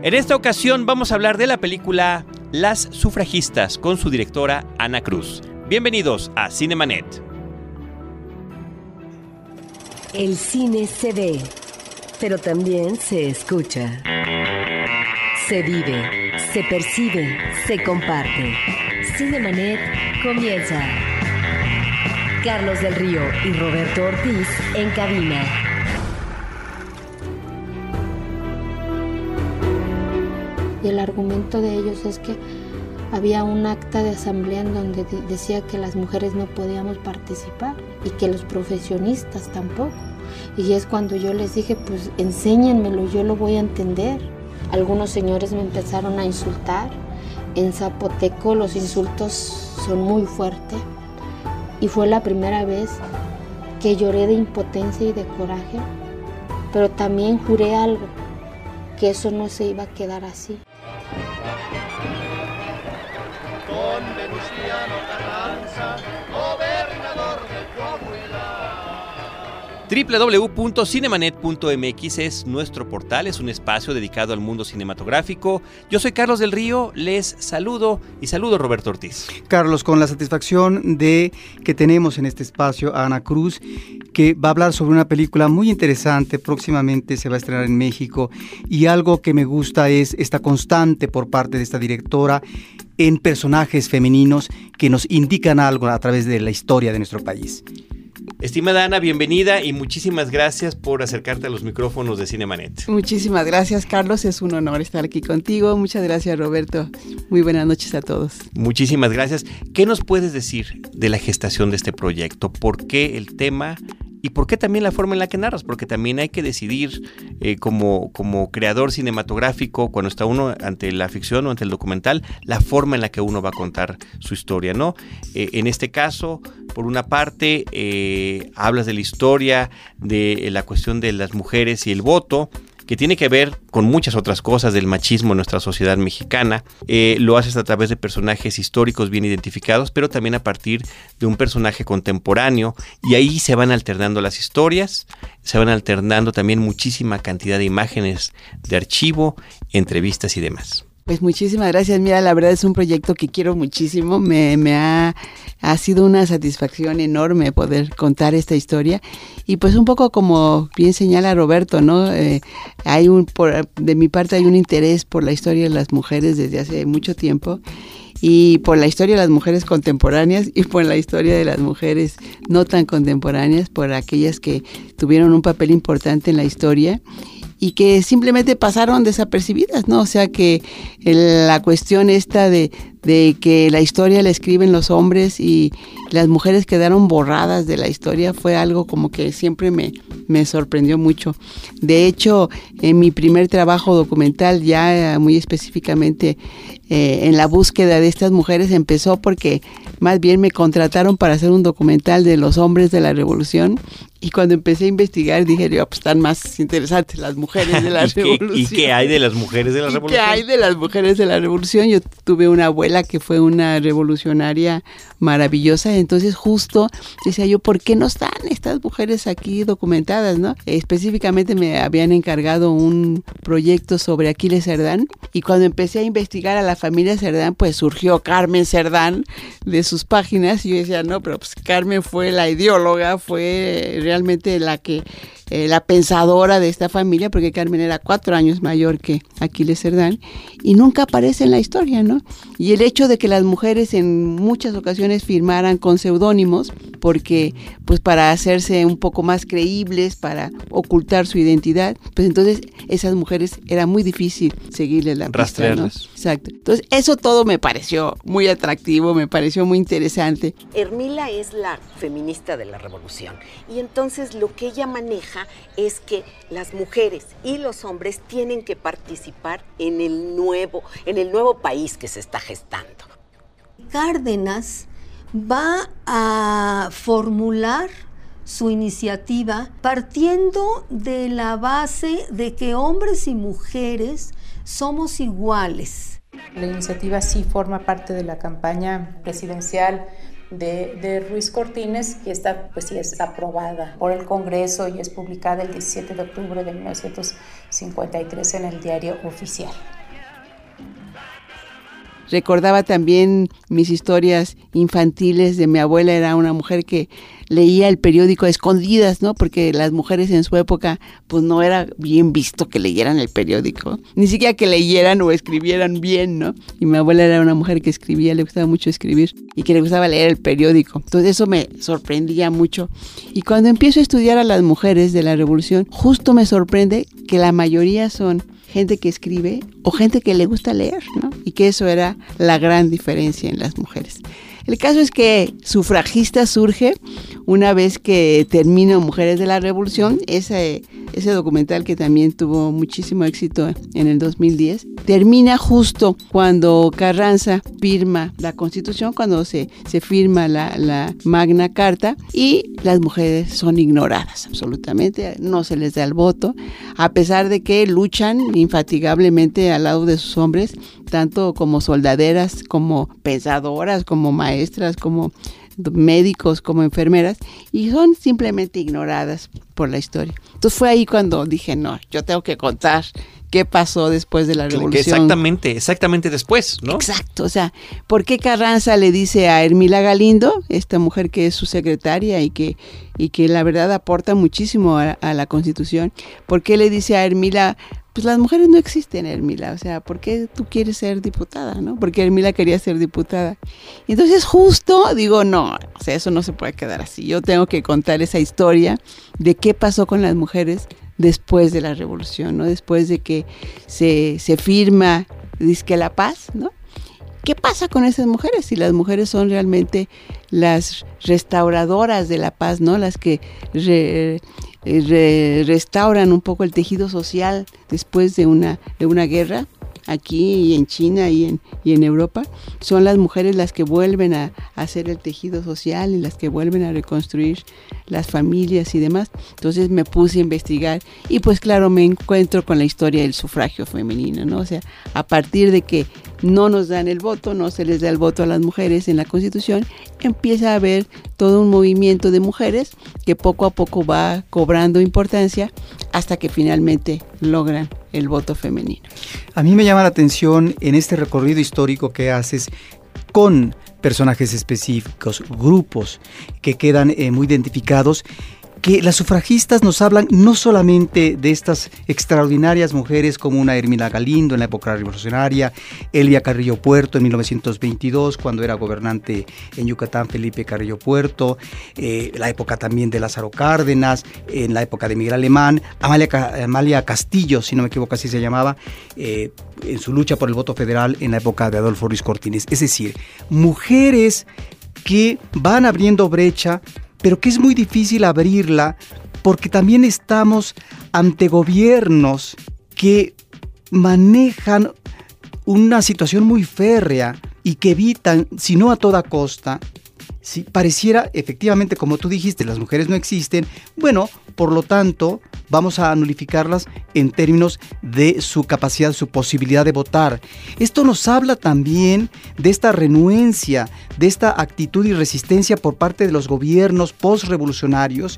En esta ocasión vamos a hablar de la película Las sufragistas con su directora Ana Cruz. Bienvenidos a Cinemanet. El cine se ve, pero también se escucha. Se vive, se percibe, se comparte. Cinemanet comienza. Carlos del Río y Roberto Ortiz en cabina. Y el argumento de ellos es que había un acta de asamblea en donde decía que las mujeres no podíamos participar y que los profesionistas tampoco. Y es cuando yo les dije, pues enséñenmelo, yo lo voy a entender. Algunos señores me empezaron a insultar. En zapoteco los insultos son muy fuertes. Y fue la primera vez que lloré de impotencia y de coraje. Pero también juré algo, que eso no se iba a quedar así. www.cinemanet.mx es nuestro portal, es un espacio dedicado al mundo cinematográfico. Yo soy Carlos del Río, les saludo y saludo Roberto Ortiz. Carlos, con la satisfacción de que tenemos en este espacio a Ana Cruz, que va a hablar sobre una película muy interesante, próximamente se va a estrenar en México, y algo que me gusta es esta constante por parte de esta directora en personajes femeninos que nos indican algo a través de la historia de nuestro país. Estimada Ana, bienvenida y muchísimas gracias por acercarte a los micrófonos de Cinemanet. Muchísimas gracias, Carlos. Es un honor estar aquí contigo. Muchas gracias, Roberto. Muy buenas noches a todos. Muchísimas gracias. ¿Qué nos puedes decir de la gestación de este proyecto? ¿Por qué el tema ¿Y por qué también la forma en la que narras? Porque también hay que decidir eh, como, como creador cinematográfico, cuando está uno ante la ficción o ante el documental, la forma en la que uno va a contar su historia, ¿no? Eh, en este caso, por una parte, eh, hablas de la historia, de la cuestión de las mujeres y el voto, que tiene que ver con muchas otras cosas del machismo en nuestra sociedad mexicana. Eh, lo haces a través de personajes históricos bien identificados, pero también a partir de un personaje contemporáneo. Y ahí se van alternando las historias, se van alternando también muchísima cantidad de imágenes de archivo, entrevistas y demás. Pues muchísimas gracias. Mira, la verdad es un proyecto que quiero muchísimo. Me, ha, ha, sido una satisfacción enorme poder contar esta historia. Y pues un poco como bien señala Roberto, ¿no? Eh, hay un, por, de mi parte hay un interés por la historia de las mujeres desde hace mucho tiempo y por la historia de las mujeres contemporáneas y por la historia de las mujeres no tan contemporáneas, por aquellas que tuvieron un papel importante en la historia y que simplemente pasaron desapercibidas, ¿no? O sea que la cuestión esta de, de que la historia la escriben los hombres y las mujeres quedaron borradas de la historia fue algo como que siempre me, me sorprendió mucho. De hecho, en mi primer trabajo documental, ya muy específicamente eh, en la búsqueda de estas mujeres, empezó porque más bien me contrataron para hacer un documental de los hombres de la revolución y cuando empecé a investigar dije, yo, pues están más interesantes las mujeres de la revolución. ¿Y qué hay de las mujeres de la revolución? ¿Qué hay de las mujeres de la revolución? Yo tuve una abuela que fue una revolucionaria maravillosa, entonces justo decía yo, ¿por qué no están estas mujeres aquí documentadas, no? Específicamente me habían encargado un proyecto sobre Aquiles Cerdán y cuando empecé a investigar a la familia Cerdán, pues surgió Carmen Cerdán de sus páginas y yo decía, no, pero pues Carmen fue la ideóloga, fue realmente la que eh, la pensadora de esta familia, porque Carmen era cuatro años mayor que Aquiles Cerdán, y nunca aparece en la historia, ¿no? Y el hecho de que las mujeres en muchas ocasiones firmaran con seudónimos, porque pues para hacerse un poco más creíbles, para ocultar su identidad, pues entonces esas mujeres era muy difícil seguirles la pista, ¿no? Exacto. Entonces eso todo me pareció muy atractivo, me pareció muy interesante. Ermila es la feminista de la revolución y entonces lo que ella maneja es que las mujeres y los hombres tienen que participar en el nuevo, en el nuevo país que se está gestando. Cárdenas va a formular su iniciativa partiendo de la base de que hombres y mujeres somos iguales. La iniciativa sí forma parte de la campaña presidencial de, Ruiz Cortines y esta pues sí es aprobada por el Congreso y es publicada el 17 de octubre de 1953 en el diario oficial. Recordaba también mis historias infantiles de mi abuela, era una mujer que leía el periódico a escondidas, ¿no? Porque las mujeres en su época, pues no era bien visto que leyeran el periódico, ni siquiera que leyeran o escribieran bien, ¿no? Y mi abuela era una mujer que escribía, le gustaba mucho escribir y que le gustaba leer el periódico. Entonces eso me sorprendía mucho. Y cuando empiezo a estudiar a las mujeres de la revolución, justo me sorprende que la mayoría son gente que escribe o gente que le gusta leer, ¿no? Y que eso era la gran diferencia en las mujeres. El caso es que Sufragista surge una vez que termina Mujeres de la Revolución, ese, ese documental que también tuvo muchísimo éxito en el 2010, termina justo cuando Carranza firma la Constitución, cuando se, se firma la, la Magna Carta y las mujeres son ignoradas absolutamente, no se les da el voto, a pesar de que luchan infatigablemente al lado de sus hombres, tanto como soldaderas, como pensadoras, como maestras, como médicos, como enfermeras, y son simplemente ignoradas por la historia. Entonces fue ahí cuando dije, no, yo tengo que contar qué pasó después de la revolución. Exactamente, exactamente después, ¿no? Exacto, o sea, ¿por qué Carranza le dice a Hermila Galindo, esta mujer que es su secretaria y que, y que la verdad aporta muchísimo a, a la Constitución, ¿por qué le dice a Hermila, pues las mujeres no existen, Hermila. O sea, ¿por qué tú quieres ser diputada, no? Porque Hermila quería ser diputada. entonces justo digo, no, o sea, eso no se puede quedar así. Yo tengo que contar esa historia de qué pasó con las mujeres después de la revolución, ¿no? Después de que se, se firma, dice la paz, ¿no? ¿Qué pasa con esas mujeres? Si las mujeres son realmente las restauradoras de la paz, ¿no? Las que eh, restauran un poco el tejido social después de una, de una guerra aquí y en China y en, y en Europa, son las mujeres las que vuelven a, hacer el tejido social y las que vuelven a reconstruir las familias y demás. Entonces me puse a investigar y pues claro me encuentro con la historia del sufragio femenino, ¿no? O sea, a partir de que no nos dan el voto, no se les da el voto a las mujeres en la Constitución, empieza a haber todo un movimiento de mujeres que poco a poco va cobrando importancia hasta que finalmente logran el voto femenino. A mí me llama la atención en este recorrido histórico que haces con personajes específicos, grupos que quedan eh, muy identificados que las sufragistas nos hablan no solamente de estas extraordinarias mujeres como una Hermina Galindo en la época revolucionaria, Elia Carrillo Puerto en 1922 cuando era gobernante en Yucatán Felipe Carrillo Puerto, eh, la época también de Lázaro Cárdenas, en la época de Miguel Alemán, Amalia, Amalia Castillo, si no me equivoco así se llamaba, eh, en su lucha por el voto federal en la época de Adolfo Ruiz Cortines. Es decir, mujeres que van abriendo brecha pero que es muy difícil abrirla porque también estamos ante gobiernos que manejan una situación muy férrea y que evitan, si no a toda costa, si pareciera efectivamente, como tú dijiste, las mujeres no existen, bueno, por lo tanto, vamos a nulificarlas en términos de su capacidad, su posibilidad de votar. Esto nos habla también de esta renuencia, de esta actitud y resistencia por parte de los gobiernos postrevolucionarios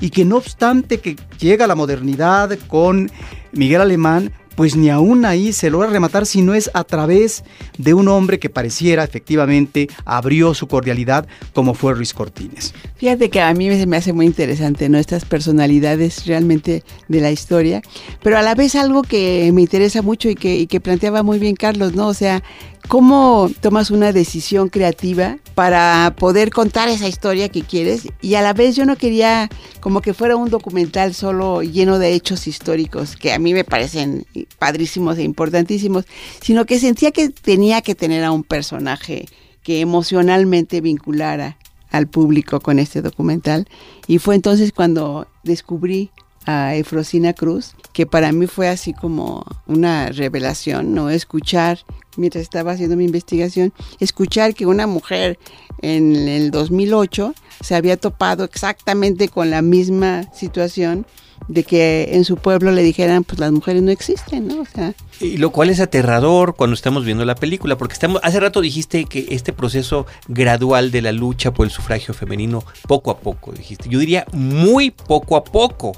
y que no obstante que llega la modernidad con Miguel Alemán, pues ni aún ahí se logra rematar si no es a través de un hombre que pareciera efectivamente abrió su cordialidad como fue Ruiz Cortines. Fíjate que a mí me hace muy interesante ¿no? estas personalidades realmente de la historia, pero a la vez algo que me interesa mucho y que, y que planteaba muy bien Carlos, ¿no? O sea, ¿Cómo tomas una decisión creativa para poder contar esa historia que quieres? Y a la vez yo no quería como que fuera un documental solo lleno de hechos históricos, que a mí me parecen padrísimos e importantísimos, sino que sentía que tenía que tener a un personaje que emocionalmente vinculara al público con este documental. Y fue entonces cuando descubrí a Efrosina Cruz, que para mí fue así como una revelación, ¿no? Escuchar, mientras estaba haciendo mi investigación, escuchar que una mujer en el 2008 se había topado exactamente con la misma situación de que en su pueblo le dijeran, pues las mujeres no existen, ¿no? O sea, Y lo cual es aterrador cuando estamos viendo la película, porque estamos, hace rato dijiste que este proceso gradual de la lucha por el sufragio femenino, poco a poco, dijiste. Yo diría muy poco a poco,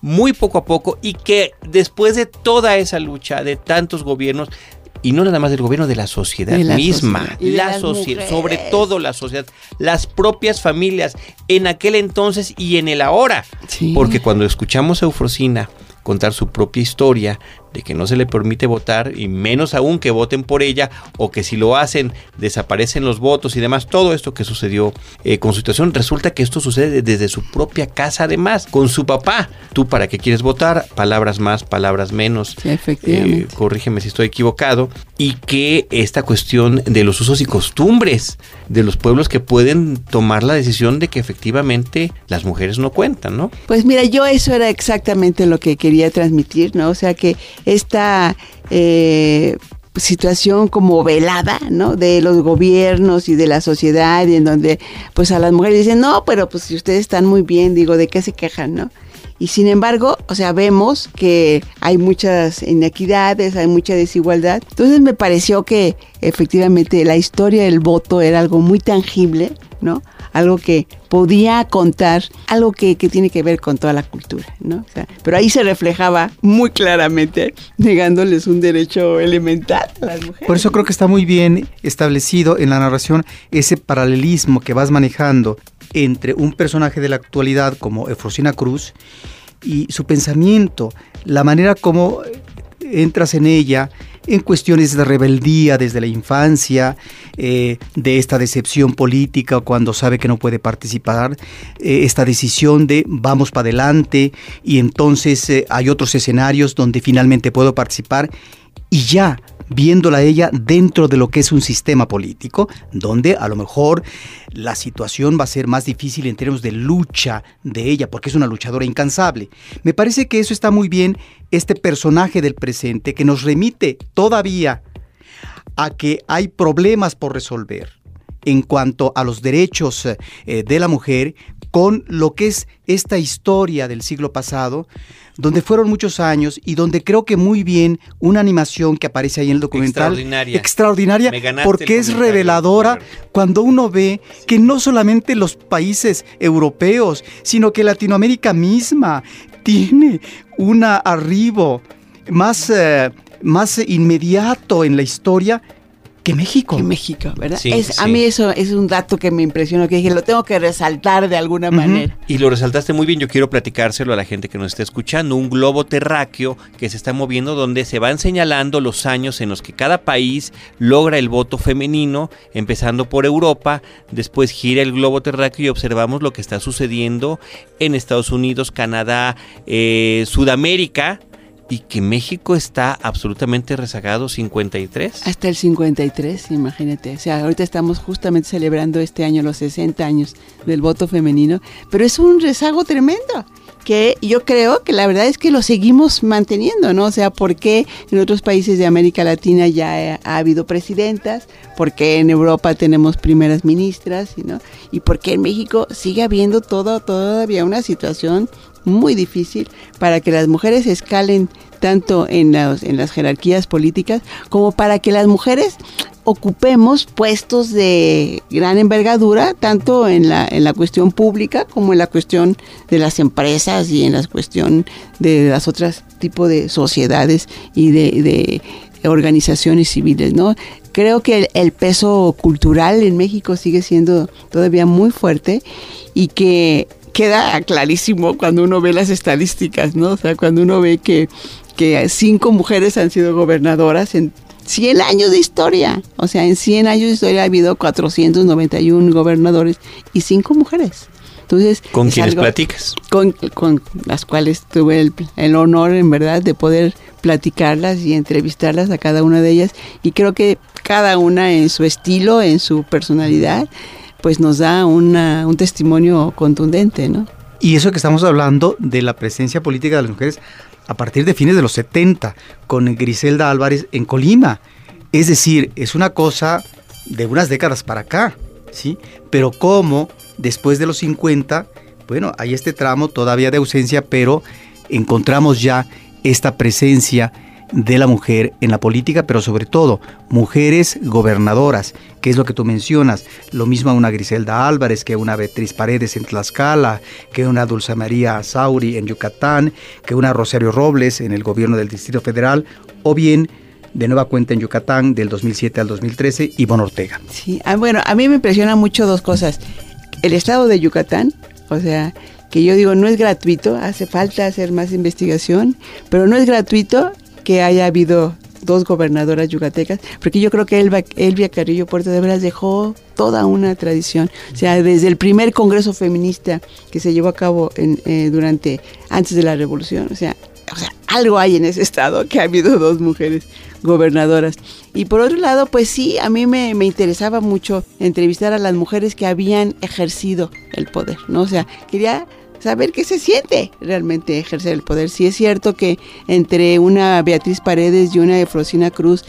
muy poco a poco, y que después de toda esa lucha, de tantos gobiernos, y no nada más del gobierno, de la sociedad De la misma, la sociedad, sobre todo la sociedad, las propias familias, en aquel entonces y en el ahora. sí. Porque cuando escuchamos a Eufrosina contar su propia historia de que no se le permite votar y menos aún que voten por ella o que si lo hacen desaparecen los votos y demás, todo esto que sucedió eh, con su situación, resulta que esto sucede desde su propia casa además, con su papá. Tú para qué quieres votar, palabras más, palabras menos. Sí, efectivamente. Eh, corrígeme si estoy equivocado, y que esta cuestión de los usos y costumbres de los pueblos que pueden tomar la decisión de que efectivamente las mujeres no cuentan, ¿no? Pues mira, yo eso era exactamente lo que quería transmitir, ¿no? O sea que esta eh, situación como velada, ¿no? De los gobiernos y de la sociedad y en donde pues a las mujeres dicen, no, pero pues si ustedes están muy bien, digo, ¿de qué se quejan, no? Y sin embargo, o sea, vemos que hay muchas inequidades, hay mucha desigualdad. Entonces me pareció que efectivamente la historia del voto era algo muy tangible, ¿no? Algo que podía contar, algo que, que tiene que ver con toda la cultura, ¿no? O sea, pero ahí se reflejaba muy claramente negándoles un derecho elemental a las mujeres. Por eso creo que está muy bien establecido en la narración ese paralelismo que vas manejando entre un personaje de la actualidad como Efrosina Cruz y su pensamiento, la manera como entras en ella en cuestiones de rebeldía desde la infancia, eh, de esta decepción política cuando sabe que no puede participar, eh, esta decisión de vamos para adelante y entonces eh, hay otros escenarios donde finalmente puedo participar y ya viéndola ella dentro de lo que es un sistema político, donde a lo mejor la situación va a ser más difícil en términos de lucha de ella, porque es una luchadora incansable. Me parece que eso está muy bien, este personaje del presente que nos remite todavía a que hay problemas por resolver en cuanto a los derechos eh, de la mujer con lo que es esta historia del siglo pasado, donde fueron muchos años y donde creo que muy bien una animación que aparece ahí en el documental Extraordinaria. extraordinaria porque es reveladora cuando uno ve que no solamente los países europeos, sino que Latinoamérica misma tiene un arribo más, eh, más inmediato en la historia que México. Que México, ¿verdad? Sí, es, A mí eso es un dato que me impresionó, que dije, lo tengo que resaltar de alguna manera. Y lo resaltaste muy bien, yo quiero platicárselo a la gente que nos está escuchando, un globo terráqueo que se está moviendo donde se van señalando los años en los que cada país logra el voto femenino, empezando por Europa, después gira el globo terráqueo y observamos lo que está sucediendo en Estados Unidos, Canadá, eh, Sudamérica. Y que México está absolutamente rezagado 53. Hasta el 53, imagínate. O sea, ahorita estamos justamente celebrando este año los 60 años del voto femenino, pero es un rezago tremendo que yo creo que la verdad es que lo seguimos manteniendo, ¿no? O sea, ¿por qué en otros países de América Latina ya ha, ha habido presidentas? ¿Por qué en Europa tenemos primeras ministras? ¿no? ¿Y por qué en México sigue habiendo todo, todavía una situación muy difícil para que las mujeres escalen tanto en las, en las jerarquías políticas como para que las mujeres ocupemos puestos de gran envergadura, tanto en la, en la cuestión pública como en la cuestión de las empresas y en la cuestión de las otras tipos de sociedades y de, de organizaciones civiles, ¿no? Creo que el, el peso cultural en México sigue siendo todavía muy fuerte y que queda clarísimo cuando uno ve las estadísticas, ¿no? O sea, cuando uno ve que, que cinco mujeres han sido gobernadoras en 100 años de historia. O sea, en 100 años de historia ha habido 491 gobernadores y cinco mujeres. Entonces, ¿Con es quienes platicas? con, con las cuales tuve el, el honor, en verdad, de poder platicarlas y entrevistarlas a cada una de ellas. Y creo que cada una en su estilo, en su personalidad, pues nos da una, un testimonio contundente, ¿no? Y eso que estamos hablando de la presencia política de las mujeres a partir de fines de los 70, con Griselda Álvarez en Colima. Es decir, es una cosa de unas décadas para acá, ¿sí? Pero como después de los 50, bueno, hay este tramo todavía de ausencia, pero encontramos ya esta presencia de la mujer en la política, pero sobre todo mujeres gobernadoras, que es lo que tú mencionas. Lo mismo a una Griselda Álvarez, que una Beatriz Paredes en Tlaxcala, que una Dulce María Sauri en Yucatán, que una Rosario Robles en el gobierno del Distrito Federal, o bien de nueva cuenta en Yucatán del 2007 al 2013, Ivonne Ortega. Sí, ah, bueno, a mí me impresiona mucho dos cosas. El estado de Yucatán, o sea, que yo digo, no es gratuito, hace falta hacer más investigación, pero no es gratuito que haya habido dos gobernadoras yucatecas, porque yo creo que Elba, Elvia Carrillo Puerto de Veras dejó toda una tradición. O sea, desde el primer congreso feminista que se llevó a cabo en, eh, durante, antes de la revolución, o sea, o sea, algo hay en ese estado que ha habido dos mujeres gobernadoras. Y por otro lado, pues sí, a mí me, me, interesaba mucho entrevistar a las mujeres que habían ejercido el poder, ¿no? O sea, quería saber qué se siente realmente ejercer el poder. Si es cierto que entre una Beatriz Paredes y una Efrosina Cruz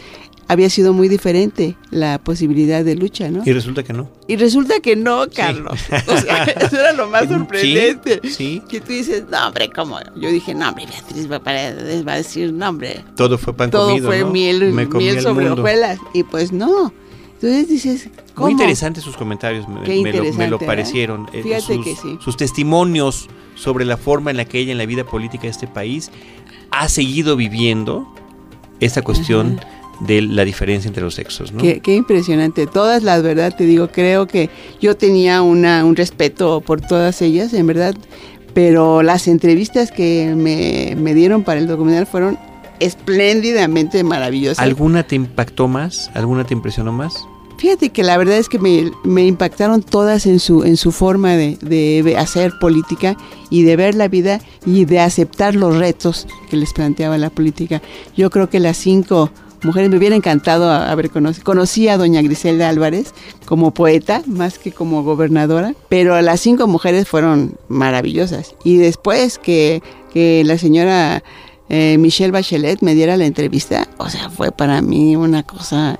había sido muy diferente la posibilidad de lucha, ¿no? Y resulta que no. Y resulta que no, Carlos. O sea, eso era lo más sorprendente. Sí, Que tú dices, no, hombre, ¿cómo? Yo dije, no, hombre, Beatriz Paredes va a decir, no, hombre. Todo fue pan todo comido, fue ¿no? miel, Me miel el sobre hojuelas. Y pues no. Entonces dices, ¿cómo? Muy interesantes sus comentarios, me, lo, me lo interesante, ¿eh? parecieron. Eh, Fíjate sus, que sí. sus testimonios sobre la forma en la que ella en la vida política de este país ha seguido viviendo esta cuestión de la diferencia entre los sexos. ¿no? Qué, qué impresionante. Todas las verdad, te digo, creo que yo tenía una, un respeto por todas ellas, en verdad, pero las entrevistas que me, me dieron para el documental fueron espléndidamente maravillosas. ¿Alguna te impactó más? ¿Alguna te impresionó más? Fíjate que la verdad es que me, me impactaron todas en su, en su forma de, de hacer política y de ver la vida y de aceptar los retos que les planteaba la política. Yo creo que las cinco mujeres me hubiera encantado haber conocido. Conocí a doña Griselda Álvarez como poeta, más que como gobernadora, pero las cinco mujeres fueron maravillosas. Y después que, que la señora eh, Michelle Bachelet me diera la entrevista, o sea, fue para mí una cosa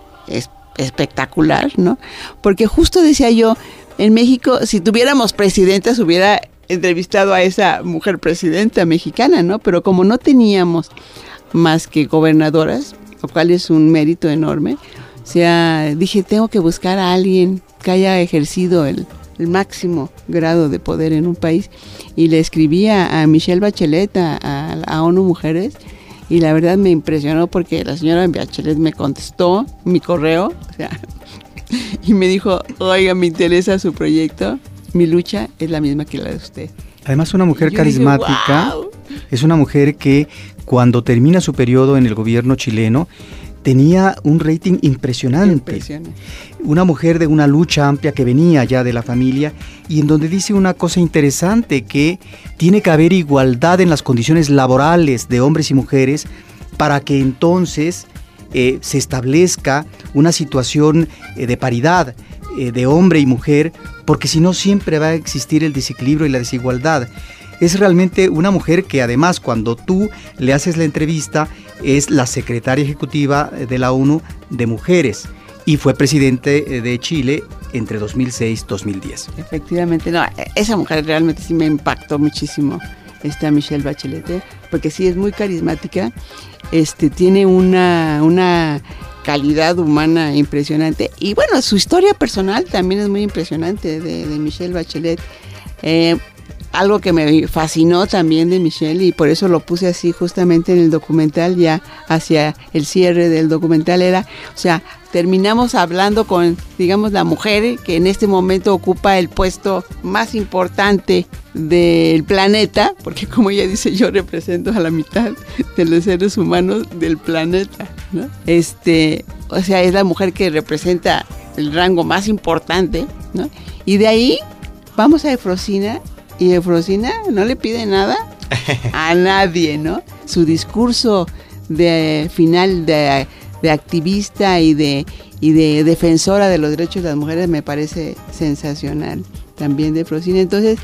espectacular ¿no? Porque justo decía yo, en México, si tuviéramos presidentas, hubiera entrevistado a esa mujer presidenta mexicana, ¿no? Pero como no teníamos más que gobernadoras, lo cual es un mérito enorme, o sea, dije, tengo que buscar a alguien que haya ejercido el, máximo grado de poder en un país. Y le escribí a, a Michelle Bachelet, a, a ONU Mujeres, y la verdad me impresionó porque la señora Bachelet me contestó mi correo o sea, y me dijo, oiga, me interesa su proyecto, mi lucha es la misma que la de usted. Además, una mujer carismática dije, "Wow". es una mujer que cuando termina su periodo en el gobierno chileno tenía un rating impresionante. Una mujer de una lucha amplia que venía ya de la familia y en donde dice una cosa interesante que tiene que haber igualdad en las condiciones laborales de hombres y mujeres para que entonces eh, se establezca una situación eh, de paridad eh, de hombre y mujer, porque si no siempre va a existir el desequilibrio y la desigualdad. Es realmente una mujer que además cuando tú le haces la entrevista es la secretaria ejecutiva de la ONU de mujeres y fue presidente de Chile entre 2006-2010. Efectivamente, no, esa mujer realmente sí me impactó muchísimo, esta Michelle Bachelet, ¿eh? porque sí es muy carismática, este, tiene una, una calidad humana impresionante y bueno, su historia personal también es muy impresionante de, de Michelle Bachelet. Eh, algo que me fascinó también de Michelle y por eso lo puse así justamente en el documental ya hacia el cierre del documental era, o sea, terminamos hablando con, digamos, la mujer que en este momento ocupa el puesto más importante del planeta, porque como ella dice, yo represento a la mitad de los seres humanos del planeta. Este, o sea, es la mujer que representa el rango más importante, ¿no? Y de ahí vamos a Efrosina y Efrosina no le pide nada a nadie, ¿no? Su discurso de final de, de activista y de, y de defensora de los derechos de las mujeres me parece sensacional también de Efrosina. Entonces,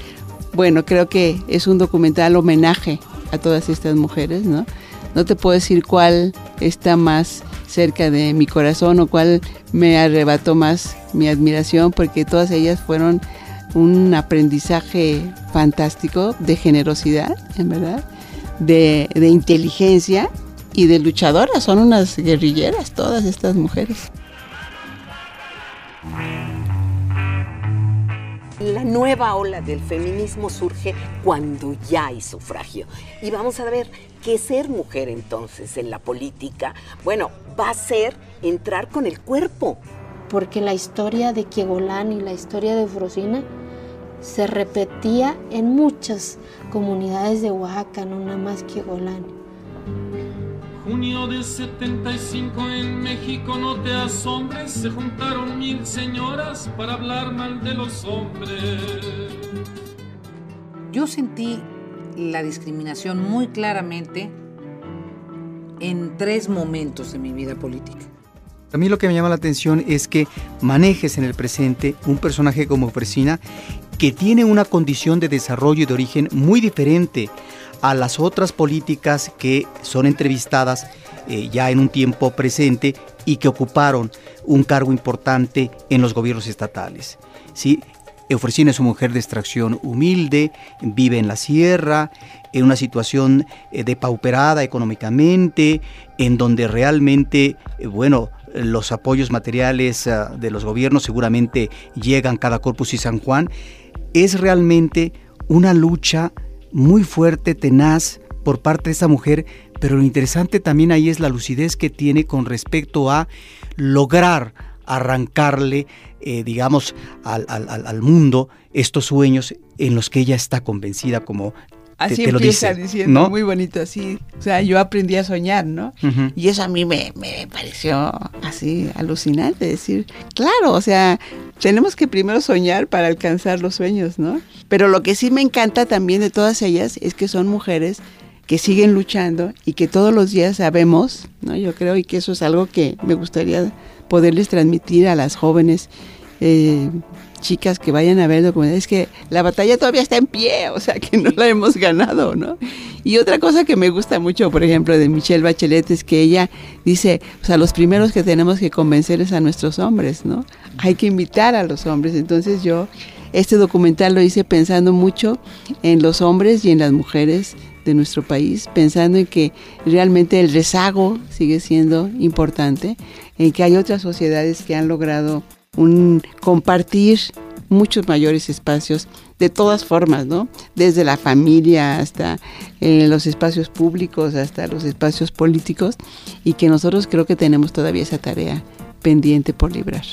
bueno, creo que es un documental homenaje a todas estas mujeres, ¿no? No te puedo decir cuál está más cerca de mi corazón o cuál me arrebató más mi admiración, porque todas ellas fueron un aprendizaje fantástico de generosidad, en verdad, de, de inteligencia y de luchadoras. Son unas guerrilleras todas estas mujeres. La nueva ola del feminismo surge cuando ya hay sufragio. Y vamos a ver que ser mujer entonces en la política, bueno, va a ser entrar con el cuerpo. Porque la historia de Kiegolán y la historia de Frosina se repetía en muchas comunidades de Oaxaca, no nada más Kiegolán. Junio de 75 en México, no te asombres, se juntaron mil señoras para hablar mal de los hombres. Yo sentí la discriminación muy claramente en tres momentos de mi vida política. A mí lo que me llama la atención es que manejes en el presente un personaje como Fresina que tiene una condición de desarrollo y de origen muy diferente a las otras políticas que son entrevistadas eh, ya en un tiempo presente y que ocuparon un cargo importante en los gobiernos estatales. ¿sí? Eufresina es una mujer de extracción humilde, vive en la sierra, en una situación eh, depauperada económicamente, en donde realmente, eh, bueno, los apoyos materiales ah, de los gobiernos seguramente llegan cada Corpus y San Juan. Es realmente una lucha muy fuerte, tenaz por parte de esa mujer, pero lo interesante también ahí es la lucidez que tiene con respecto a lograr arrancarle, eh, digamos, al, al, al, mundo estos sueños en los que ella está convencida como Así te, te empieza lo dice, diciendo, ¿no? muy bonito, así. O sea, yo aprendí a soñar, ¿no? Y eso a mí me, me pareció así alucinante, decir, claro, o sea, tenemos que primero soñar para alcanzar los sueños, ¿no? Pero lo que sí me encanta también de todas ellas es que son mujeres que siguen luchando y que todos los días sabemos, ¿no? Yo creo y que eso es algo que me gustaría poderles transmitir a las jóvenes eh, chicas que vayan a ver el documental, es que la batalla todavía está en pie, o sea que no la hemos ganado, ¿no? Y otra cosa que me gusta mucho, por ejemplo, de Michelle Bachelet es que ella dice, o sea, los primeros que tenemos que convencer es a nuestros hombres, ¿no? Hay que invitar a los hombres. Entonces yo este documental lo hice pensando mucho en los hombres y en las mujeres de nuestro país, pensando en que realmente el rezago sigue siendo importante, en que hay otras sociedades que han logrado un compartir muchos mayores espacios de todas formas, ¿no? Desde la familia hasta eh, los espacios públicos, hasta los espacios políticos, y que nosotros creo que tenemos todavía esa tarea pendiente por librar.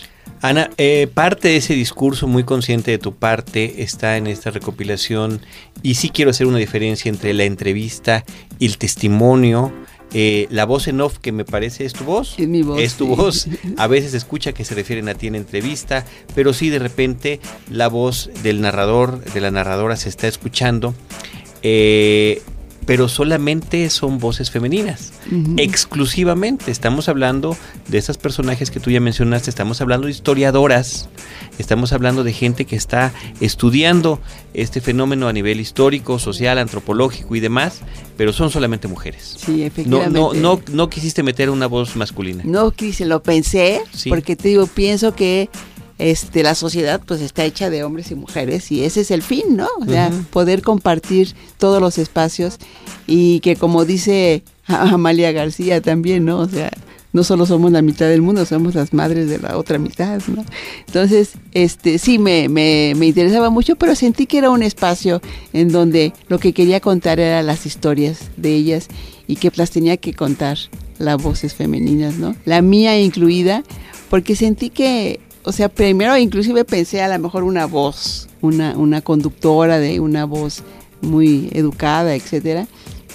Ana, eh, parte de ese discurso muy consciente de tu parte está en esta recopilación y sí quiero hacer una diferencia entre la entrevista y el testimonio. Eh, la voz en off que me parece es tu voz. Es mi voz. Es tu sí. voz. A veces escucha que se refieren a ti en entrevista, pero sí de repente la voz del narrador, de la narradora se está escuchando. Eh, pero solamente son voces femeninas, Ujú. exclusivamente. Estamos hablando de esas personajes que tú ya mencionaste, estamos hablando de historiadoras, estamos hablando de gente que está estudiando este fenómeno a nivel histórico, social, antropológico y demás, pero son solamente mujeres. Sí, No, efectivamente. no, no, no quisiste meter una voz masculina. No quise, lo pensé, Sí. porque te digo, pienso que este, la sociedad pues está hecha de hombres y mujeres y ese es el fin, ¿no? O sea, poder compartir todos los espacios y que como dice Amalia García también, ¿no? O sea, no solo somos la mitad del mundo, somos las madres de la otra mitad, ¿no? Entonces, este, sí, me, me, me interesaba mucho, pero sentí que era un espacio en donde lo que quería contar era las historias de ellas y que las tenía que contar las voces femeninas, ¿no? La mía incluida, porque sentí que, o sea, primero inclusive pensé a lo mejor una voz, una, una conductora de una voz muy educada, etcétera,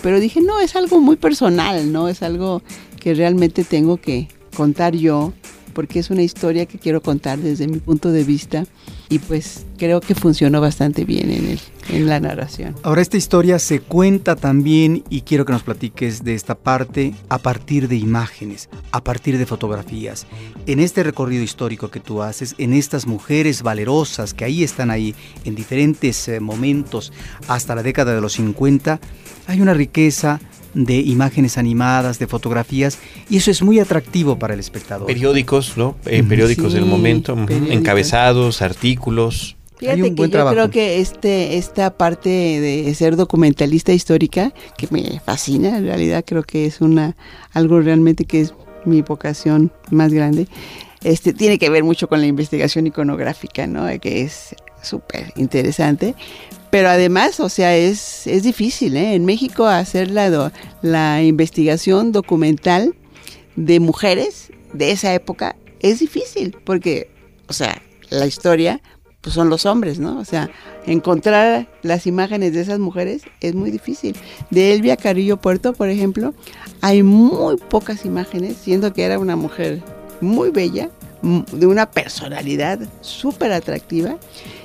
pero dije, no, es algo muy personal, ¿no? Es algo que realmente tengo que contar yo, porque es una historia que quiero contar desde mi punto de vista y pues creo que funcionó bastante bien en, el, en la narración. Ahora esta historia se cuenta también, y quiero que nos platiques de esta parte, a partir de imágenes, a partir de fotografías. En este recorrido histórico que tú haces, en estas mujeres valerosas que ahí están ahí en diferentes eh, momentos hasta la década de los 50, hay una riqueza de imágenes animadas, de fotografías, y eso es muy atractivo para el espectador. Periódicos, ¿no? Eh, periódicos del momento, encabezados, artículos. Fíjate un que buen yo trabajo. creo que este, esta parte de ser documentalista histórica, que me fascina, en realidad creo que es una algo realmente que es mi vocación más grande, este, tiene que ver mucho con la investigación iconográfica, ¿no? Que es súper interesante. Pero además, o sea, es, es difícil, ¿eh? En México hacer la, la investigación documental de mujeres de esa época es difícil, porque, o sea, la historia pues son los hombres, ¿no? O sea, encontrar las imágenes de esas mujeres es muy difícil. De Elvia Carrillo Puerto, por ejemplo, hay muy pocas imágenes, siendo que era una mujer muy bella, de una personalidad súper atractiva.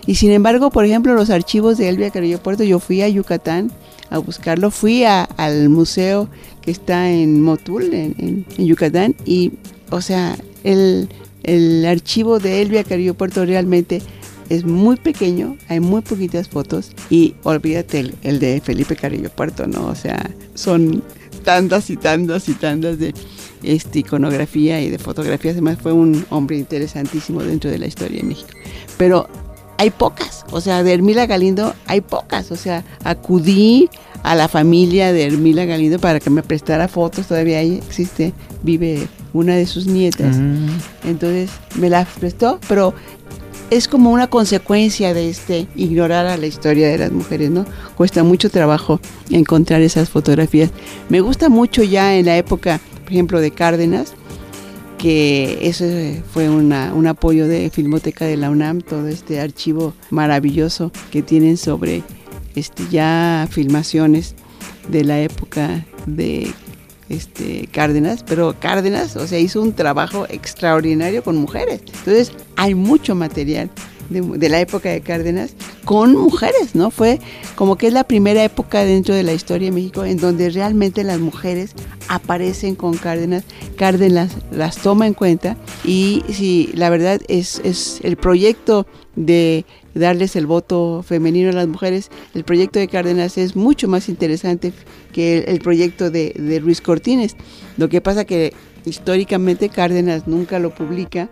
Y sin embargo, por ejemplo, los archivos de Elvia Carrillo Puerto, yo fui a Yucatán a buscarlo, fui a- al museo que está en Motul, en, en- Yucatán, y, o sea, el, el archivo de Elvia Carrillo Puerto realmente es muy pequeño, hay muy poquitas fotos, y olvídate el, el de Felipe Carrillo Puerto, ¿no? O sea, son tantas y tantas y tantas de este, iconografía y de fotografías. Además, fue un hombre interesantísimo dentro de la historia de México. Pero hay pocas, o sea, de Hermila Galindo hay pocas, o sea, acudí a la familia de Hermila Galindo para que me prestara fotos, todavía ahí existe, vive una de sus nietas, entonces me las prestó, pero es como una consecuencia de este ignorar a la historia de las mujeres, ¿no? Cuesta mucho trabajo encontrar esas fotografías. Me gusta mucho ya en la época, por ejemplo, de Cárdenas, que eso fue una- un apoyo de Filmoteca de la UNAM, todo este archivo maravilloso que tienen sobre este, ya filmaciones de la época de este, Cárdenas, pero Cárdenas, o sea, hizo un trabajo extraordinario con mujeres. Entonces, hay mucho material de, la época de Cárdenas con mujeres, ¿no? Fue como que es la primera época dentro de la historia de México en donde realmente las mujeres aparecen con Cárdenas, Cárdenas las toma en cuenta y sí, la verdad es, es el proyecto de darles el voto femenino a las mujeres, el proyecto de Cárdenas es mucho más interesante que el, el proyecto de, de Ruiz Cortines. Lo que pasa que históricamente Cárdenas nunca lo publica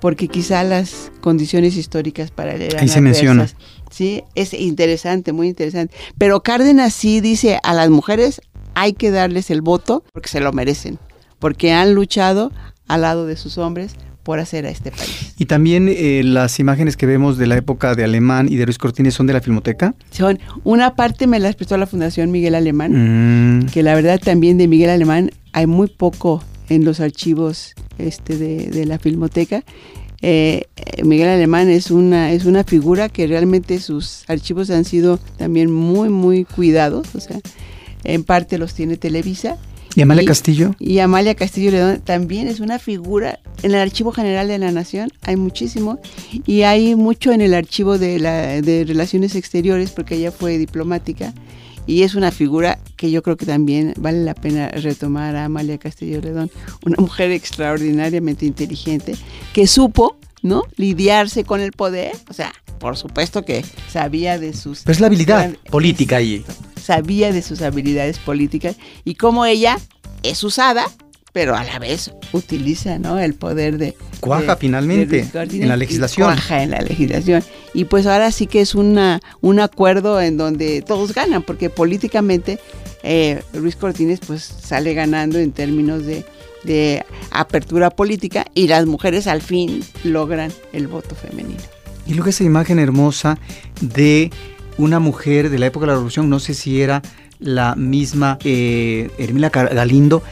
porque quizá las condiciones históricas para eran Ahí se menciona. Sí, es interesante, muy interesante. Pero Cárdenas sí dice a las mujeres hay que darles el voto porque se lo merecen, porque han luchado al lado de sus hombres por hacer a este país. Y también eh, las imágenes que vemos de la época de Alemán y de Ruiz Cortines son de la Filmoteca. Son una parte me las prestó la Fundación Miguel Alemán, Mm, que la verdad también de Miguel Alemán hay muy poco en los archivos este, de, de la Filmoteca. Eh, Miguel Alemán es una, es una figura que realmente sus archivos han sido también muy, muy cuidados, o sea, en parte los tiene Televisa. ¿Y Amalia Castillo? Y Amalia Castillo León también es una figura. En el Archivo General de la Nación hay muchísimo y hay mucho en el Archivo de, la, de Relaciones Exteriores porque ella fue diplomática y es una figura que yo creo que también vale la pena retomar a Amalia Castillo Ledón, una mujer extraordinariamente inteligente que supo, ¿no? Lidiarse con el poder, o sea, por supuesto que sabía de sus Pero es la habilidad política ahí. sabía de sus habilidades políticas y cómo ella es usada, pero a la vez utiliza ¿no? el poder de... Cuaja de- finalmente de en la legislación. Cuaja en la legislación. Y pues ahora sí que es una, un acuerdo en donde todos ganan, porque políticamente eh, Luis Cortines pues sale ganando en términos de, de apertura política y las mujeres al fin logran el voto femenino. Y luego esa imagen hermosa de una mujer de la época de la Revolución, no sé si era la misma eh, Hermila Galindo,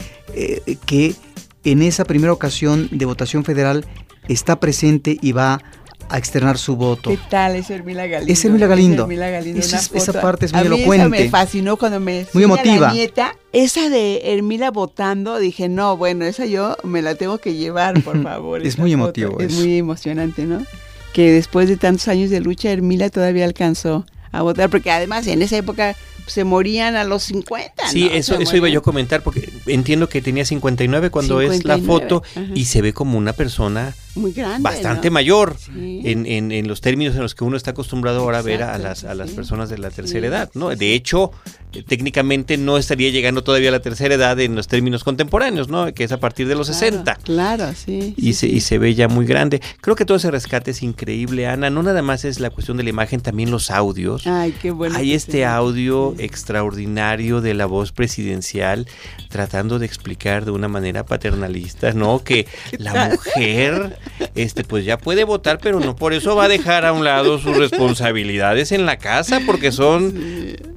eh, que en esa primera ocasión de votación federal está presente y va a externar su voto. ¿Qué tal es Hermila Galindo? Es Hermila Galindo. Hermila Galindo, Esa una es- esa foto. parte es A muy esa elocuente. me fascinó cuando me Muy emotiva. la nieta. Esa de Hermila votando, dije, no, bueno, esa yo me la tengo que llevar, por favor. Es esa muy foto. emotivo Es eso. muy emocionante, ¿no? Que después de tantos años de lucha, Hermila todavía alcanzó a votar, porque además en esa época se morían a los 50. Sí, ¿no? eso, Se eso iba yo a comentar porque entiendo que tenía 59 cuando es la 59, foto ajá. y se ve como una persona Muy grande. bastante ¿no? mayor Sí. en, en- en los términos en los que uno está acostumbrado ahora a ver a las, a las sí. personas de la tercera Sí, edad, ¿no? De hecho, eh, técnicamente no estaría llegando todavía a la tercera edad en los términos contemporáneos, ¿no? Que es a partir de los Claro, 60. Claro, sí. Y se, y se ve ya muy grande. Creo que todo ese rescate es increíble, Ana. No nada más es la cuestión de la imagen, también los audios. Ay, qué bueno. Hay este audio extraordinario de la voz presidencial tratando de explicar de una manera paternalista, ¿no? Que la mujer, este, pues ya puede votar, pero no por eso va a dejar a un lado sus responsabilidades en la casa, porque son,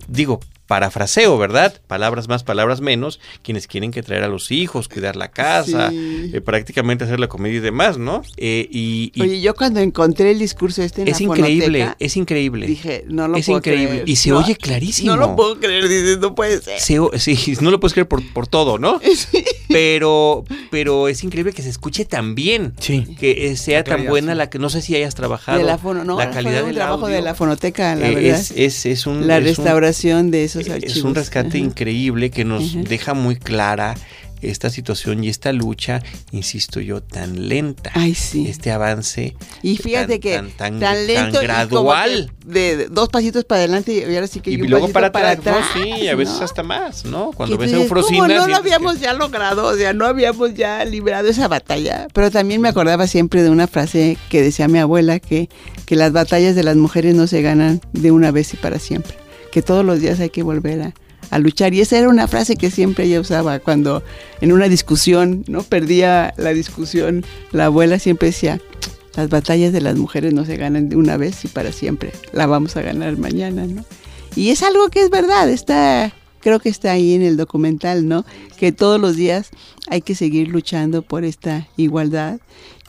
digo, parafraseo, ¿verdad? Palabras más, palabras menos, quienes quieren que traer a los hijos, cuidar la casa, Sí. eh, prácticamente hacer la comida y demás, ¿no? Eh, y, y Oye, yo cuando encontré el discurso este en es la increíble, fonoteca, es increíble. dije, no lo es puedo increíble. creer. Y se No, oye clarísimo. No lo puedo creer, dices, no puede ser. Se sí, no lo puedes creer por, por todo, ¿no? Pero, pero es increíble que se escuche tan bien. Sí. Que eh, sea tan buena sí. la que no sé si hayas trabajado. de la fono, no, la fue calidad del trabajo audio. de la fonoteca, la Eh, verdad. es, es, es un la es un- restauración de esos es archivos. un rescate Ajá. increíble que nos Ajá. deja muy clara esta situación y esta lucha, insisto yo, tan lenta. Ay, sí. Este avance. Y fíjate tan- que tan- tan- tan, lento tan gradual. de, de dos pasitos para adelante y ahora sí que Y un luego para atrás, ¿no? atrás, Sí, a veces ¿no? hasta más, ¿no? Cuando ves a. ¿cómo no lo que- habíamos ya logrado? O sea, no habíamos ya librado esa batalla. Pero también me acordaba siempre de una frase que decía mi abuela, que, que las batallas de las mujeres no se ganan de una vez y para siempre. Que todos los días hay que volver a, luchar. Y esa era una frase que siempre ella usaba cuando en una discusión, ¿no? Perdía la discusión, la abuela siempre decía, las batallas de las mujeres no se ganan de una vez y para siempre. La vamos a ganar mañana, ¿no? Y es algo que es verdad, está, creo que está ahí en el documental, ¿no? Que todos los días hay que seguir luchando por esta igualdad,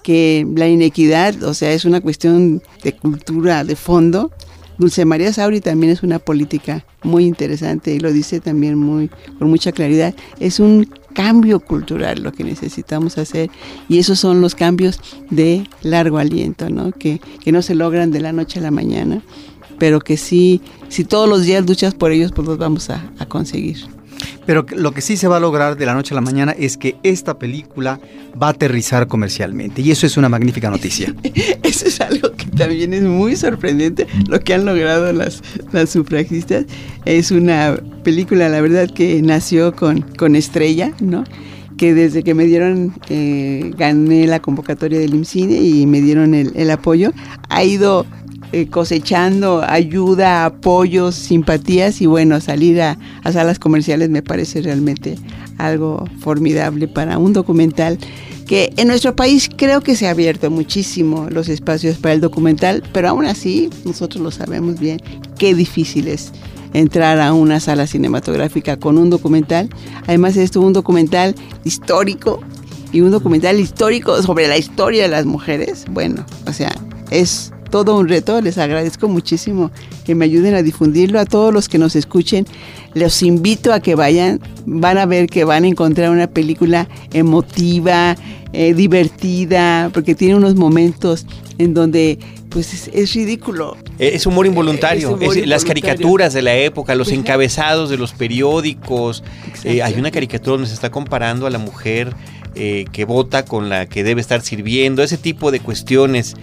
que la inequidad, o sea, es una cuestión de cultura de fondo. Dulce María Sauri también es una política muy interesante y lo dice también muy con mucha claridad. Es un cambio cultural lo que necesitamos hacer y esos son los cambios de largo aliento, ¿no? Que, que no se logran de la noche a la mañana, pero que sí, si todos los días luchas por ellos, pues los vamos a, a conseguir. Pero lo que sí se va a lograr de la noche a la mañana es que esta película va a aterrizar comercialmente. Y eso es una magnífica noticia. Eso es algo que también es muy sorprendente, lo que han logrado las, las sufragistas. Es una película, la verdad, que nació con, con estrella, ¿no? Que desde que me dieron, eh, gané la convocatoria del IMCINE y me dieron el, el apoyo, ha ido cosechando ayuda, apoyos, simpatías y bueno, salir a, a salas comerciales me parece realmente algo formidable para un documental que en nuestro país creo que se ha abierto muchísimo los espacios para el documental, pero aún así nosotros lo sabemos bien, qué difícil es entrar a una sala cinematográfica con un documental. Además esto es un documental histórico y un documental histórico sobre la historia de las mujeres. Bueno, o sea, es todo un reto. Les agradezco muchísimo que me ayuden a difundirlo a todos los que nos escuchen. Los invito a que vayan. Van a ver que van a encontrar una película emotiva, eh, divertida, porque tiene unos momentos en donde pues es, es ridículo. Es humor involuntario, Es humor es las caricaturas de la época, los Pues, encabezados de los periódicos. Eh, hay una caricatura donde se está comparando a la mujer eh, que vota con la que debe estar sirviendo, ese tipo de cuestiones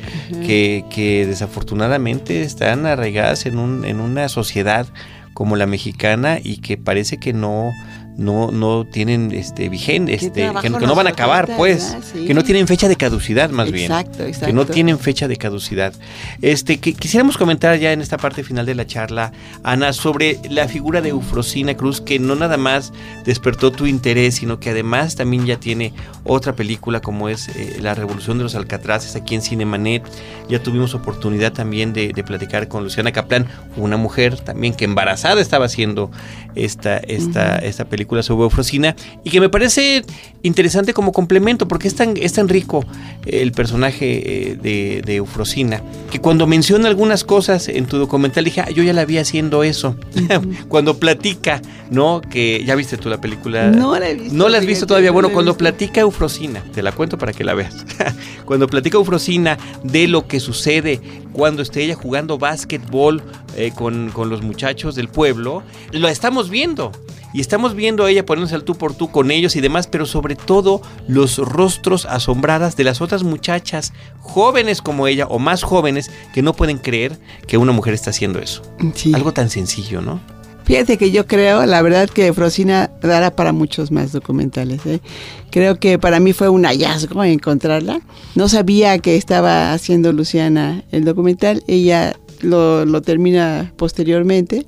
que, que desafortunadamente están arraigadas en, un, en una sociedad como la mexicana y que parece que no no no tienen este vigente ¿Qué este, que, que no van a acabar pues? Sí. que no tienen fecha de caducidad más bien Exacto, exacto. que no tienen fecha de caducidad. Este, que quisiéramos comentar ya en esta parte final de la charla, Ana, sobre la figura de Eufrosina Cruz, que no nada más despertó tu interés, sino que además también ya tiene otra película como es eh, La Revolución de los Alcatraces aquí en Cinemanet. Ya tuvimos oportunidad también de, de platicar con Luciana Caplán, una mujer también que embarazada estaba haciendo esta, esta, esta película sobre Eufrosina y que me parece interesante como complemento porque es tan, es tan rico eh, el personaje eh, de, de Eufrosina que cuando menciona algunas cosas en tu documental dije, "Ah, yo ya la vi haciendo eso. cuando platica, ¿no? Que ya viste tú la película. No la he visto, No la has visto todavía. no Bueno, cuando visto. platica Eufrosina, te la cuento para que la veas. cuando platica Eufrosina de lo que sucede cuando esté ella jugando básquetbol eh, con, con los muchachos del pueblo, lo estamos viendo. Y estamos viendo a ella poniéndose al tú por tú con ellos y demás, pero sobre todo los rostros asombradas de las otras muchachas jóvenes como ella o más jóvenes que no pueden creer que una mujer está haciendo eso. Sí. Algo tan sencillo, ¿no? Fíjate que yo creo, la verdad, que Frosina dará para muchos más documentales. ¿eh? Creo que para mí fue un hallazgo encontrarla. No sabía que estaba haciendo Luciana el documental. Ella lo, lo termina posteriormente.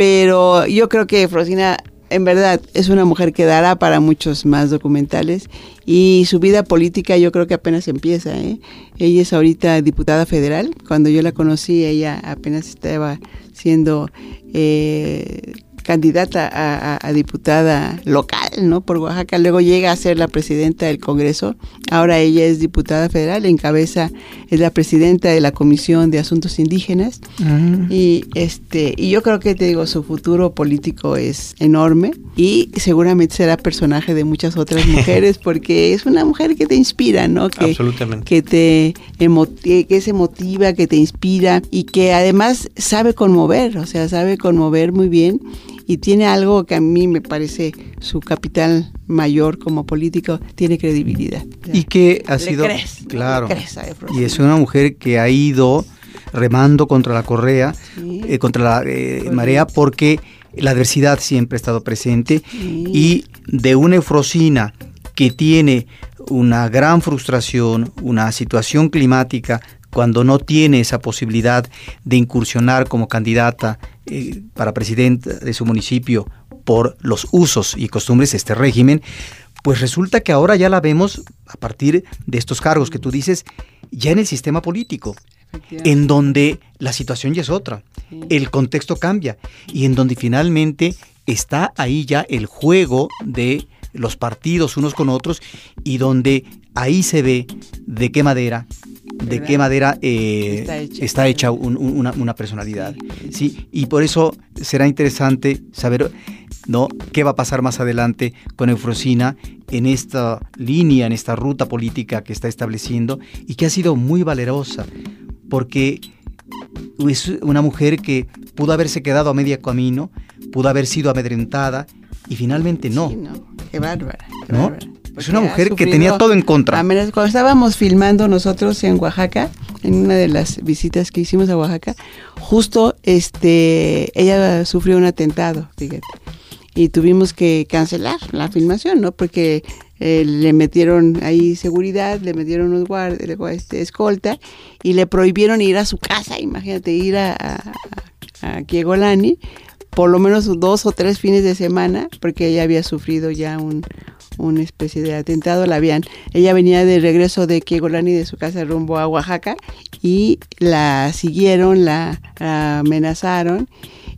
Pero yo creo que Frosina en verdad es una mujer que dará para muchos más documentales y su vida política yo creo que apenas empieza. ¿eh? Ella es ahorita diputada federal. Cuando yo la conocí ella apenas estaba siendo eh, candidata a, a, a, diputada local, ¿no? Por Oaxaca. Luego llega a ser la presidenta del Congreso. Ahora ella es diputada federal, encabeza, es la presidenta de la Comisión de Asuntos Indígenas. Uh-huh. Y este, y yo creo que te digo, su futuro político es enorme y seguramente será personaje de muchas otras mujeres porque es una mujer que te inspira, ¿no? Que, Absolutamente. Que te emotiva, que se motiva, que te inspira y que además sabe conmover, o sea, sabe conmover muy bien y tiene algo que a mí me parece su capital mayor como político, tiene credibilidad. Y que ha sido, crees, claro, crees y es una mujer que ha ido remando contra la correa, sí. eh, contra la eh, marea, porque la adversidad siempre ha estado presente Sí. y de una eufrosina que tiene una gran frustración, una situación climática, cuando no tiene esa posibilidad de incursionar como candidata eh, para presidente de su municipio por los usos y costumbres de este régimen, pues resulta que ahora ya la vemos a partir de estos cargos que tú dices, ya en el sistema político, en donde la situación ya es otra, Sí. el contexto cambia y en donde finalmente está ahí ya el juego de los partidos unos con otros y donde ahí se ve de qué madera de qué madera eh, Está hecha. está hecha un- un- una, una personalidad. Sí, y por eso será interesante saber ¿no? qué va a pasar más adelante con Eufrosina en esta línea, en esta ruta política que está estableciendo y que ha sido muy valerosa, porque es una mujer que pudo haberse quedado a medio camino, pudo haber sido amedrentada y finalmente no. Sí, no, qué bárbara. qué ¿No? bárbara. Es una mujer que tenía todo en contra. Cuando estábamos filmando nosotros en Oaxaca, en una de las visitas que hicimos a Oaxaca, justo este ella sufrió un atentado, fíjate. Y tuvimos que cancelar la filmación, ¿no? Porque eh, le metieron ahí seguridad, le metieron unos guardias, este, escolta, y le prohibieron ir a su casa, imagínate, ir a, a, a Kiegolani, por lo menos dos o tres fines de semana, porque ella había sufrido ya un, una especie de atentado. La habían, ella venía de regreso de Kiegolani de su casa rumbo a Oaxaca y la siguieron, la, amenazaron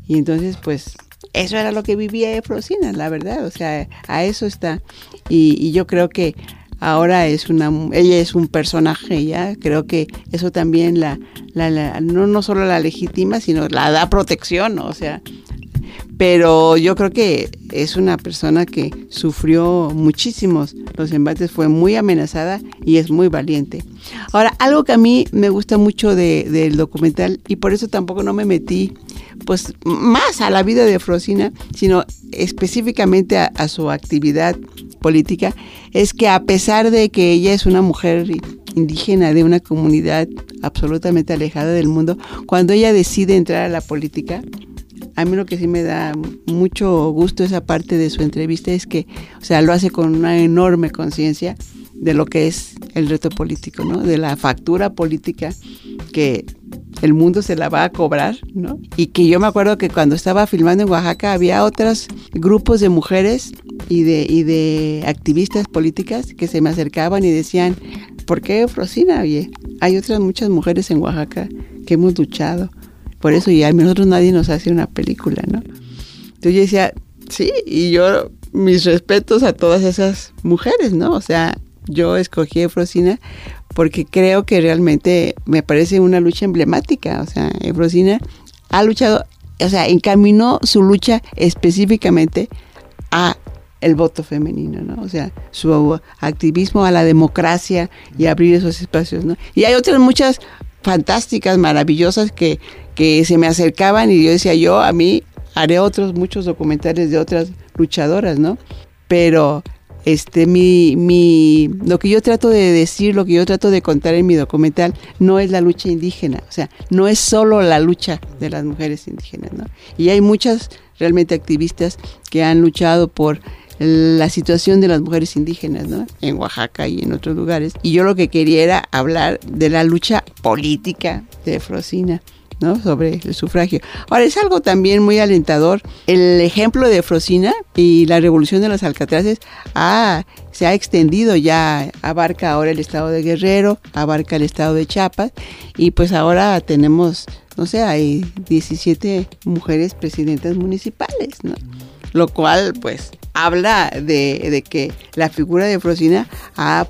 y entonces pues eso era lo que vivía Efrosina, la verdad, o sea, a eso está. Y, y yo creo que ahora es una, ella es un personaje ya, creo que eso también la, la, la no, no solo la legitima, sino la da protección, o sea, pero yo creo que es una persona que sufrió muchísimos los embates, fue muy amenazada y es muy valiente. Ahora, algo que a mí me gusta mucho de, del documental y por eso tampoco no me metí pues más a la vida de Frosina, sino específicamente a, a su actividad política, es que a pesar de que ella es una mujer indígena de una comunidad absolutamente alejada del mundo, cuando ella decide entrar a la política, a mí lo que sí me da mucho gusto esa parte de su entrevista es que, o sea, lo hace con una enorme conciencia de lo que es el reto político, ¿no? De la factura política que el mundo se la va a cobrar, ¿no? Y que yo me acuerdo que cuando estaba filmando en Oaxaca había otros grupos de mujeres y de, y de activistas políticas que se me acercaban y decían, ¿por qué Frosina? Oye, hay otras muchas mujeres en Oaxaca que hemos luchado por eso y a nosotros nadie nos hace una película, ¿no? Entonces yo decía, sí, y yo, mis respetos a todas esas mujeres, ¿no? O sea, yo escogí Efrosina porque creo que realmente me parece una lucha emblemática, o sea, Efrosina ha luchado, o sea, encaminó su lucha específicamente a el voto femenino, ¿no? O sea, su activismo a la democracia y abrir esos espacios, ¿no? Y hay otras muchas fantásticas, maravillosas que, que se me acercaban y yo decía, yo a mí haré otros muchos documentales de otras luchadoras, ¿no? Pero este mi, mi lo que yo trato de decir, lo que yo trato de contar en mi documental no es la lucha indígena, o sea, no es solo la lucha de las mujeres indígenas, ¿no? Y hay muchas realmente activistas que han luchado por la situación de las mujeres indígenas, ¿no? En Oaxaca y en otros lugares. Y yo lo que quería era hablar de la lucha política de Frosina. ¿no? sobre el sufragio. Ahora, es algo también muy alentador. El ejemplo de Frosina y la revolución de los alcatraces se ha extendido ya, abarca ahora el estado de Guerrero, abarca el estado de Chiapas y pues ahora tenemos, no sé, hay 17 mujeres presidentas municipales, ¿no? Lo cual pues habla de, de que la figura de Frosina ha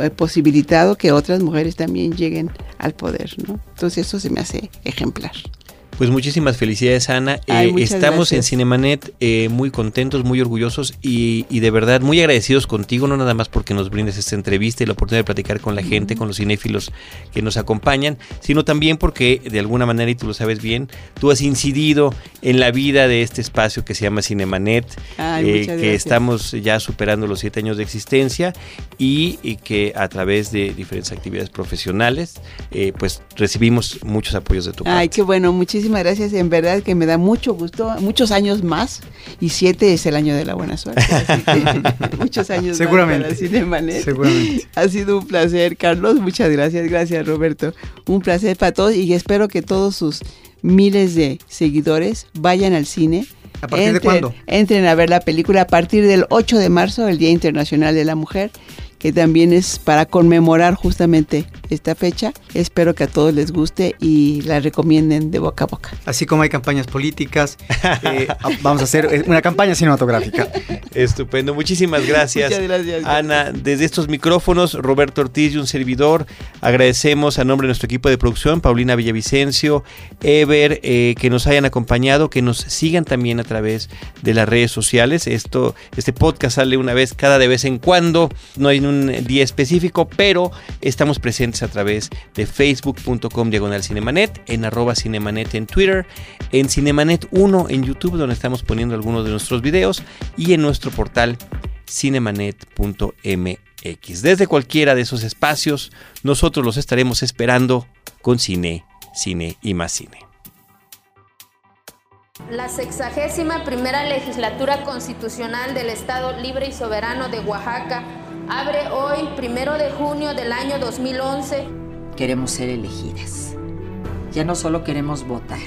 eh, posibilitado que otras mujeres también lleguen al poder, ¿no? Entonces eso se me hace ejemplar. Pues muchísimas felicidades, Ana. Eh, estamos en Cinemanet eh, muy contentos, muy orgullosos y, de verdad muy agradecidos contigo, no nada más porque nos brindes esta entrevista y la oportunidad de platicar con la gente, con los cinéfilos que nos acompañan, sino también porque de alguna manera, y tú lo sabes bien, tú has incidido en la vida de este espacio que se llama Cinemanet, eh, que estamos ya superando los siete años de existencia y, y que a través de diferentes actividades profesionales, pues recibimos muchos apoyos de tu parte. Ay, qué bueno, muchísimas gracias. En verdad que me da mucho gusto, muchos años más. Y siete es el año de la buena suerte. muchos años Seguramente. más Seguramente. Ha sido un placer, Carlos. Muchas gracias. Gracias, Roberto. Un placer para todos y espero que todos sus miles de seguidores vayan al cine. ¿A partir de cuándo? Entren a ver la película a partir del 8 de marzo, el Día Internacional de la Mujer que también es para conmemorar justamente esta fecha. Espero que a todos les guste y la recomienden de boca a boca. Así como hay campañas políticas, eh, vamos a hacer eh, una campaña cinematográfica. Estupendo, muchísimas gracias. Muchas gracias. Ana, desde estos micrófonos, Roberto Ortiz y un servidor, agradecemos a nombre de nuestro equipo de producción, Paulina Villavicencio, Ever, eh, que nos hayan acompañado, que nos sigan también a través de las redes sociales. Esto, este podcast sale una vez cada de vez en cuando, no hay un día específico, pero estamos presentes a través de facebook.com diagonal cinemanet, en arroba cinemanet en Twitter, en Cinemanet 1 en YouTube, donde estamos poniendo algunos de nuestros videos, y en nuestro portal cinemanet.mx. Desde cualquiera de esos espacios, nosotros los estaremos esperando con cine, cine y más cine. La sexagésima primera legislatura constitucional del Estado Libre y Soberano de Oaxaca abre hoy, primero de junio del año 2011. Queremos ser elegidas. Ya no solo queremos votar,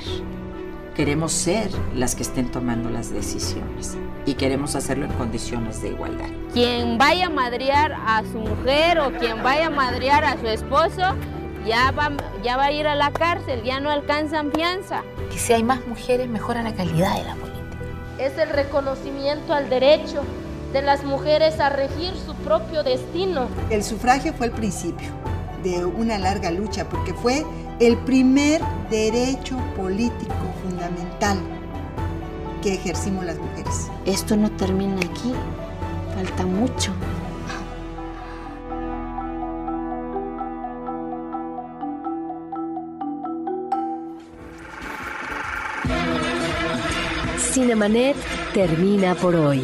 queremos ser las que estén tomando las decisiones y queremos hacerlo en condiciones de igualdad. Quien vaya a madrear a su mujer o quien vaya a madrear a su esposo, ya va, ya va a ir a la cárcel, ya no alcanzan fianza. Y si hay más mujeres, mejora la calidad de la política. Es el reconocimiento al derecho de las mujeres a regir su propio destino. El sufragio fue el principio de una larga lucha porque fue el primer derecho político fundamental que ejercimos las mujeres. Esto no termina aquí, falta mucho. Cinemanet termina por hoy.